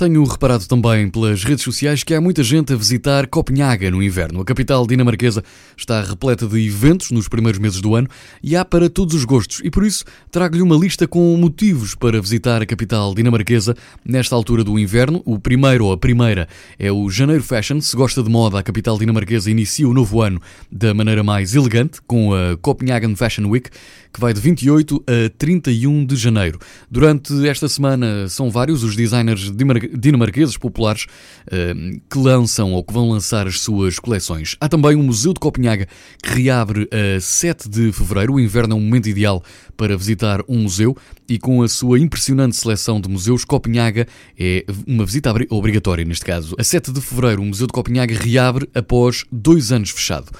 Tenho reparado também pelas redes sociais que há muita gente a visitar Copenhaga no inverno. A capital dinamarquesa está repleta de eventos nos primeiros meses do ano e há para todos os gostos. E por isso trago-lhe uma lista com motivos para visitar a capital dinamarquesa nesta altura do inverno. O primeiro ou a primeira é o Janeiro Fashion. Se gosta de moda, a capital dinamarquesa inicia o novo ano da maneira mais elegante com a Copenhagen Fashion Week, que vai de 28 a 31 de janeiro. Durante esta semana são vários os designers dinamarqueses populares eh, que lançam ou que vão lançar as suas coleções. Há também o Museu de Copenhaga que reabre a 7 de fevereiro. O inverno é um momento ideal para visitar um museu e com a sua impressionante seleção de museus, Copenhaga é uma visita obrigatória neste caso. A 7 de fevereiro, o Museu de Copenhaga reabre após dois anos fechado.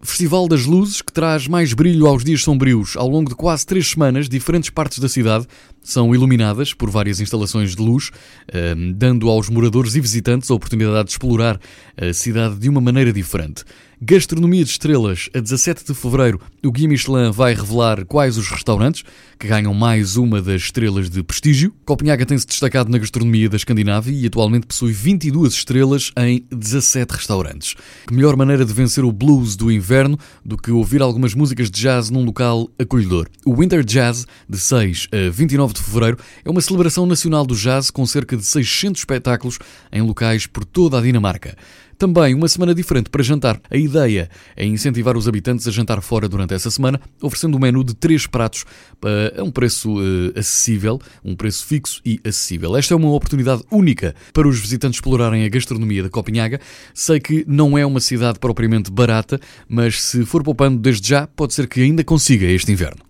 Festival das Luzes, que traz mais brilho aos dias sombrios. Ao longo de quase três semanas, diferentes partes da cidade são iluminadas por várias instalações de luz, ehm, dando aos moradores e visitantes a oportunidade de explorar a cidade de uma maneira diferente. Gastronomia de Estrelas, a 17 de fevereiro, o Guia Michelin vai revelar quais os restaurantes que ganham mais uma das estrelas de prestígio. Copenhaga tem-se destacado na gastronomia da Escandinávia e atualmente possui 22 estrelas em 17 restaurantes. Que melhor maneira de vencer o blues do inverno do que ouvir algumas músicas de jazz num local acolhedor. O Winter Jazz, de 6 a 29 de fevereiro, é uma celebração nacional do jazz com cerca de 600 espetáculos em locais por toda a Dinamarca. Também uma semana diferente para jantar. A ideia é incentivar os habitantes a jantar fora durante essa semana, oferecendo um menu de três pratos a um preço uh, acessível, um preço fixo e acessível. Esta é uma oportunidade única para os visitantes explorarem a gastronomia da Copenhaga. Sei que não é uma cidade propriamente barata, mas se for poupando desde já, pode ser que ainda consiga este inverno.